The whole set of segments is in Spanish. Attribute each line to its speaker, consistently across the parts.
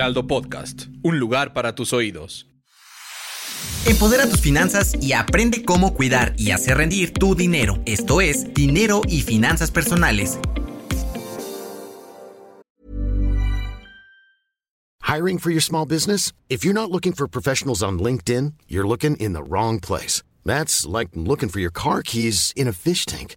Speaker 1: Heraldo Podcast, un lugar para tus oídos.
Speaker 2: Empodera tus finanzas y aprende cómo cuidar y hacer rendir tu dinero. Esto es Dinero y Finanzas Personales.
Speaker 3: Hiring for your small business? If you're not looking for professionals on LinkedIn, you're looking in the wrong place. That's like looking for your car keys in a fish tank.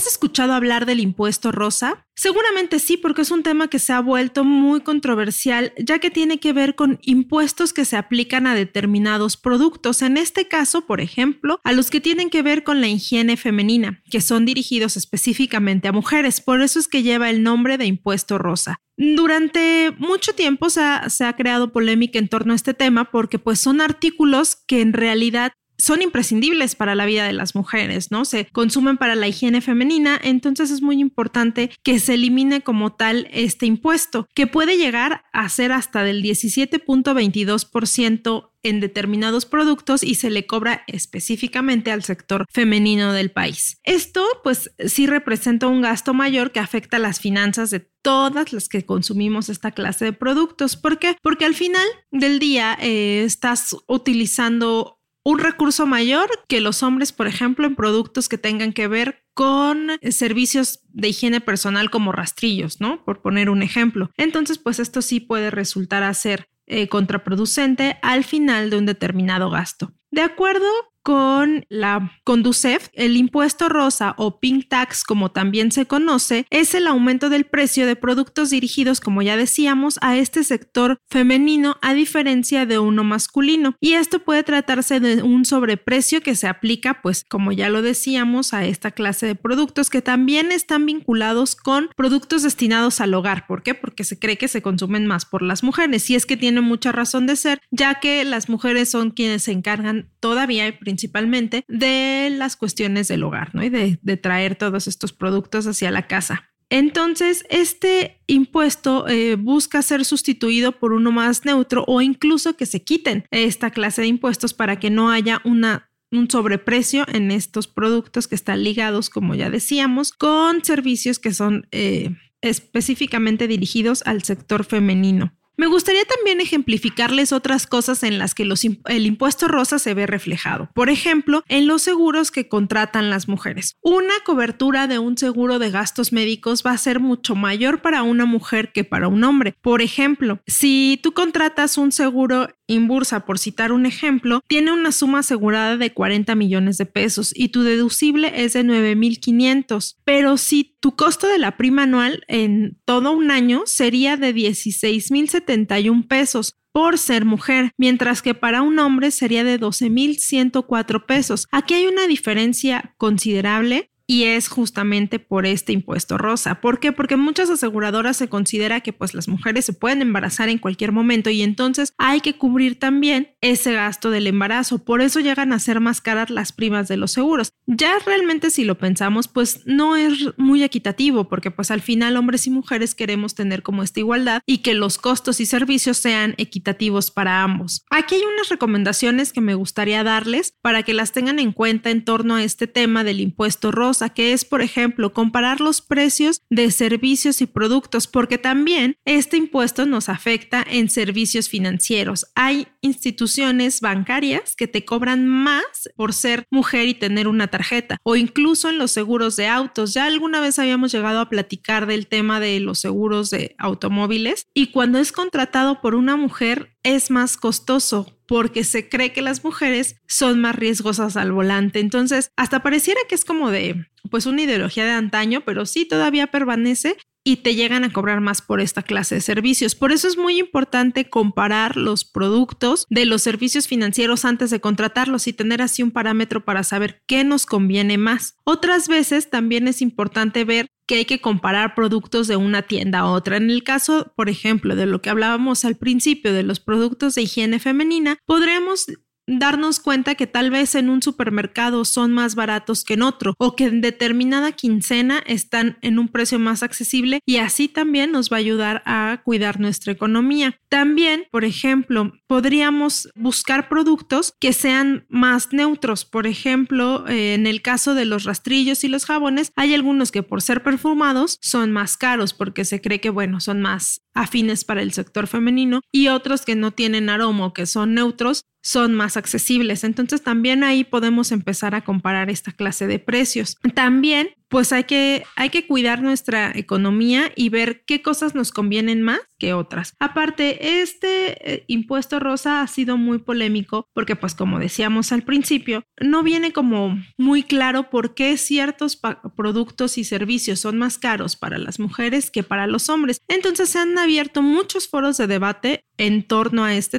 Speaker 4: ¿Has escuchado hablar del impuesto rosa? Seguramente sí, porque es un tema que se ha vuelto muy controversial, ya que tiene que ver con impuestos que se aplican a determinados productos. En este caso, por ejemplo, a los que tienen que ver con la higiene femenina, que son dirigidos específicamente a mujeres. Por eso es que lleva el nombre de impuesto rosa. Durante mucho tiempo se ha, creado polémica en torno a este tema porque pues son artículos que en realidad son imprescindibles para la vida de las mujeres, ¿no? Se consumen para la higiene femenina, entonces es muy importante que se elimine como tal este impuesto, que puede llegar a ser hasta del 17.22% en determinados productos y se le cobra específicamente al sector femenino del país. Esto pues sí representa un gasto mayor que afecta las finanzas de todas las que consumimos esta clase de productos. ¿Por qué? Porque al final del día eh, estás utilizando un recurso mayor que los hombres, por ejemplo, en productos que tengan que ver con servicios de higiene personal como rastrillos, ¿no? Por poner un ejemplo. Entonces, pues esto sí puede resultar a ser eh, contraproducente al final de un determinado gasto. De acuerdo con la Conducef, el impuesto rosa o pink tax, como también se conoce, es el aumento del precio de productos dirigidos, como ya decíamos, a este sector femenino a diferencia de uno masculino. Y esto puede tratarse de un sobreprecio que se aplica, pues, como ya lo decíamos, a esta clase de productos que también están vinculados con productos destinados al hogar. ¿Por qué? Porque se cree que se consumen más por las mujeres y es que tiene mucha razón de ser, ya que las mujeres son quienes se encargan todavía principalmente de las cuestiones del hogar, ¿no? Y de, traer todos estos productos hacia la casa. Entonces, este impuesto eh, busca ser sustituido por uno más neutro o incluso que se quiten esta clase de impuestos para que no haya un sobreprecio en estos productos que están ligados, como ya decíamos, con servicios que son eh, específicamente dirigidos al sector femenino. Me gustaría también ejemplificarles otras cosas en las que el impuesto rosa se ve reflejado. Por ejemplo, en los seguros que contratan las mujeres. Una cobertura de un seguro de gastos médicos va a ser mucho mayor para una mujer que para un hombre. Por ejemplo, si tú contratas un seguro Inbursa, por citar un ejemplo, tiene una suma asegurada de 40 millones de pesos y tu deducible es de 9.500. Pero si tu costo de la prima anual en todo un año sería de 16.071 pesos por ser mujer, mientras que para un hombre sería de 12.104 pesos. Aquí hay una diferencia considerable y es justamente por este impuesto rosa. ¿Por qué? Porque muchas aseguradoras se considera que pues las mujeres se pueden embarazar en cualquier momento y entonces hay que cubrir también ese gasto del embarazo. Por eso llegan a ser más caras las primas de los seguros. Ya realmente si lo pensamos pues no es muy equitativo porque pues al final hombres y mujeres queremos tener como esta igualdad y que los costos y servicios sean equitativos para ambos. Aquí hay unas recomendaciones que me gustaría darles para que las tengan en cuenta en torno a este tema del impuesto rosa que es, por ejemplo, comparar los precios de servicios y productos, porque también este impuesto nos afecta en servicios financieros. Hay instituciones bancarias que te cobran más por ser mujer y tener una tarjeta, o incluso en los seguros de autos. Ya alguna vez habíamos llegado a platicar del tema de los seguros de automóviles y cuando es contratado por una mujer es más costoso porque se cree que las mujeres son más riesgosas al volante. Entonces, hasta pareciera que es como de, pues una ideología de antaño, pero sí todavía permanece y te llegan a cobrar más por esta clase de servicios. Por eso es muy importante comparar los productos de los servicios financieros antes de contratarlos y tener así un parámetro para saber qué nos conviene más. Otras veces también es importante ver que hay que comparar productos de una tienda a otra. En el caso, por ejemplo, de lo que hablábamos al principio de los productos de higiene femenina, podríamos darnos cuenta que tal vez en un supermercado son más baratos que en otro o que en determinada quincena están en un precio más accesible y así también nos va a ayudar a cuidar nuestra economía. También, por ejemplo, podríamos buscar productos que sean más neutros. Por ejemplo, eh, en el caso de los rastrillos y los jabones, hay algunos que por ser perfumados son más caros porque se cree que, bueno, son más afines para el sector femenino y otros que no tienen aroma o que son neutros son más accesibles. Entonces también ahí podemos empezar a comparar esta clase de precios. También pues hay que, hay que cuidar nuestra economía y ver qué cosas nos convienen más que otras. Aparte, este eh, impuesto rosa ha sido muy polémico porque pues como decíamos al principio, no viene como muy claro por qué ciertos productos y servicios son más caros para las mujeres que para los hombres. Entonces se han abierto muchos foros de debate en torno a este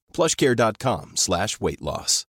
Speaker 5: plushcare.com slash weight loss.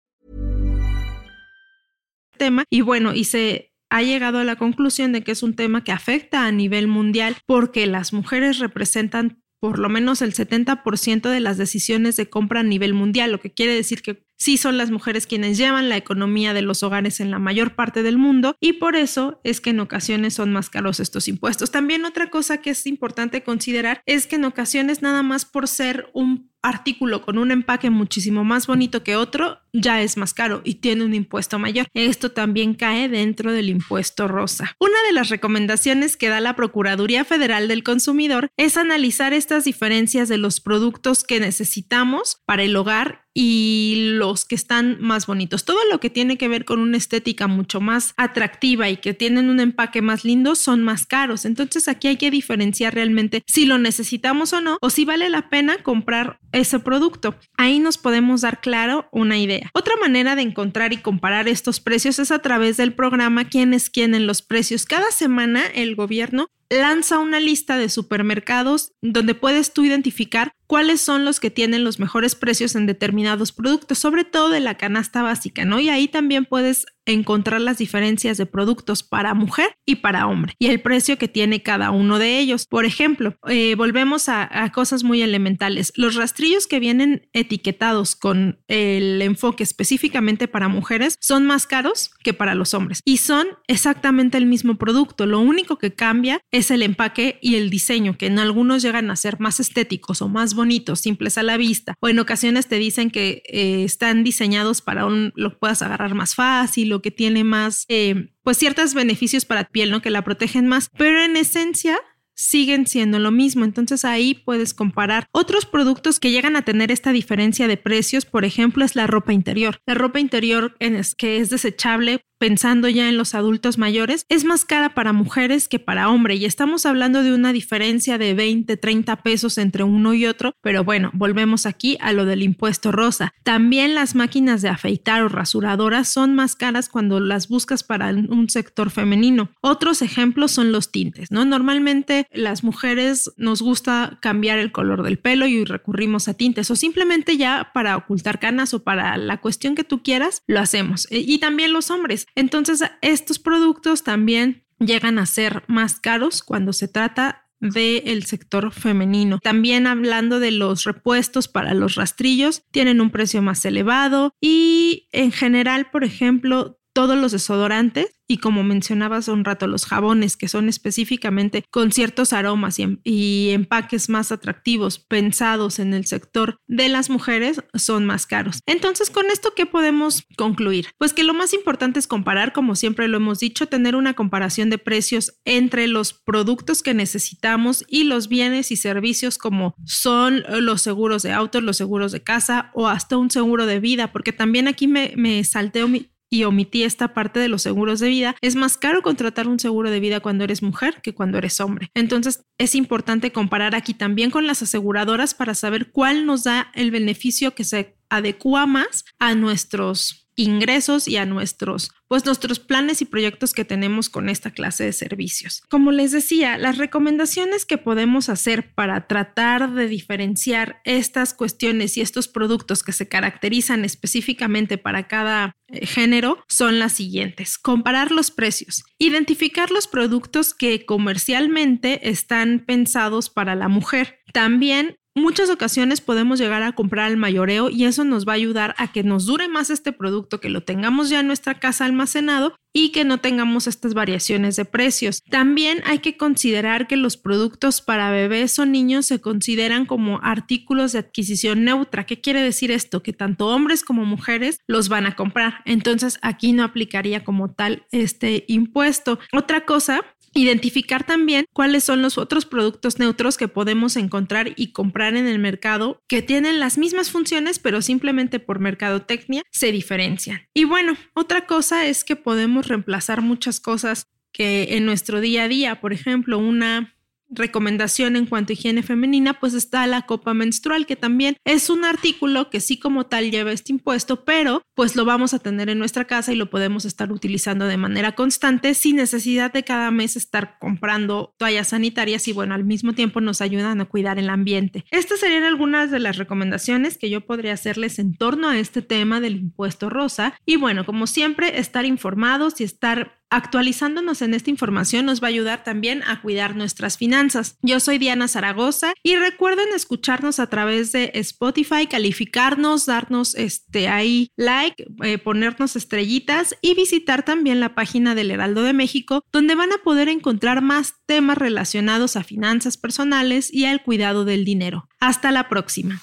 Speaker 4: Tema, y bueno, y se ha llegado a la conclusión de que es un tema que afecta a nivel mundial porque las mujeres representan por lo menos el 70% de las decisiones de compra a nivel mundial, lo que quiere decir que sí son las mujeres quienes llevan la economía de los hogares en la mayor parte del mundo y por eso es que en ocasiones son más caros estos impuestos. También otra cosa que es importante considerar es que en ocasiones nada más por ser un artículo con un empaque muchísimo más bonito que otro, ya es más caro y tiene un impuesto mayor. Esto también cae dentro del impuesto rosa. Una de las recomendaciones que da la Procuraduría Federal del Consumidor es analizar estas diferencias de los productos que necesitamos para el hogar y los que están más bonitos. Todo lo que tiene que ver con una estética mucho más atractiva y que tienen un empaque más lindo son más caros. Entonces aquí hay que diferenciar realmente si lo necesitamos o no o si vale la pena comprar ese producto. Ahí nos podemos dar claro una idea. Otra manera de encontrar y comparar estos precios es a través del programa Quién es quién en los precios. Cada semana el gobierno lanza una lista de supermercados donde puedes tú identificar cuáles son los que tienen los mejores precios en determinados productos, sobre todo de la canasta básica, ¿no? Y ahí también puedes encontrar las diferencias de productos para mujer y para hombre y el precio que tiene cada uno de ellos. Por ejemplo, eh, volvemos a, cosas muy elementales. Los rastrillos que vienen etiquetados con el enfoque específicamente para mujeres son más caros que para los hombres y son exactamente el mismo producto. Lo único que cambia es el empaque y el diseño, que en algunos llegan a ser más estéticos o más bonitos, simples a la vista, o en ocasiones te dicen que eh, están diseñados para un, lo puedas agarrar más fácil lo que tiene más, eh, pues ciertos beneficios para piel, ¿no? Que la protegen más, pero en esencia siguen siendo lo mismo. Entonces ahí puedes comparar otros productos que llegan a tener esta diferencia de precios. Por ejemplo, es la ropa interior. La ropa interior que es desechable pensando ya en los adultos mayores, es más cara para mujeres que para hombre y estamos hablando de una diferencia de 20, 30 pesos entre uno y otro, pero bueno, volvemos aquí a lo del impuesto rosa. También las máquinas de afeitar o rasuradoras son más caras cuando las buscas para un sector femenino. Otros ejemplos son los tintes, ¿no? Normalmente las mujeres nos gusta cambiar el color del pelo y recurrimos a tintes o simplemente ya para ocultar canas o para la cuestión que tú quieras, lo hacemos. E, y también los hombres. Entonces, estos productos también llegan a ser más caros cuando se trata del sector femenino. También hablando de los repuestos para los rastrillos, tienen un precio más elevado y en general, por ejemplo, todos los desodorantes y como mencionabas hace un rato, los jabones que son específicamente con ciertos aromas y, y, empaques más atractivos pensados en el sector de las mujeres son más caros. Entonces, con esto, ¿qué podemos concluir? Pues que lo más importante es comparar, como siempre lo hemos dicho, tener una comparación de precios entre los productos que necesitamos y los bienes y servicios como son los seguros de autos, los seguros de casa o hasta un seguro de vida, porque también aquí me, me salteo mi, y omití esta parte de los seguros de vida, es más caro contratar un seguro de vida cuando eres mujer que cuando eres hombre. Entonces es importante comparar aquí también con las aseguradoras para saber cuál nos da el beneficio que se adecua más a nuestros ingresos y a nuestros pues nuestros planes y proyectos que tenemos con esta clase de servicios. Como les decía, las recomendaciones que podemos hacer para tratar de diferenciar estas cuestiones y estos productos que se caracterizan específicamente para cada eh, género son las siguientes. Comparar los precios, identificar los productos que comercialmente están pensados para la mujer. También Muchas ocasiones podemos llegar a comprar al mayoreo y eso nos va a ayudar a que nos dure más este producto, que lo tengamos ya en nuestra casa almacenado y que no tengamos estas variaciones de precios. También hay que considerar que los productos para bebés o niños se consideran como artículos de adquisición neutra. ¿Qué quiere decir esto? Que tanto hombres como mujeres los van a comprar. Entonces aquí no aplicaría como tal este impuesto. Otra cosa Identificar también cuáles son los otros productos neutros que podemos encontrar y comprar en el mercado que tienen las mismas funciones pero simplemente por mercadotecnia se diferencian. Y bueno, otra cosa es que podemos reemplazar muchas cosas que en nuestro día a día, por ejemplo, una recomendación en cuanto a higiene femenina, pues está la copa menstrual, que también es un artículo que sí como tal lleva este impuesto, pero pues lo vamos a tener en nuestra casa y lo podemos estar utilizando de manera constante sin necesidad de cada mes estar comprando toallas sanitarias y bueno, al mismo tiempo nos ayudan a cuidar el ambiente. Estas serían algunas de las recomendaciones que yo podría hacerles en torno a este tema del impuesto rosa y bueno, como siempre, estar informados y estar Actualizándonos en esta información nos va a ayudar también a cuidar nuestras finanzas. Yo soy Diana Zaragoza y recuerden escucharnos a través de Spotify, calificarnos, darnos este ahí like, eh, ponernos estrellitas y visitar también la página del Heraldo de México donde van a poder encontrar más temas relacionados a finanzas personales y al cuidado del dinero. Hasta la próxima.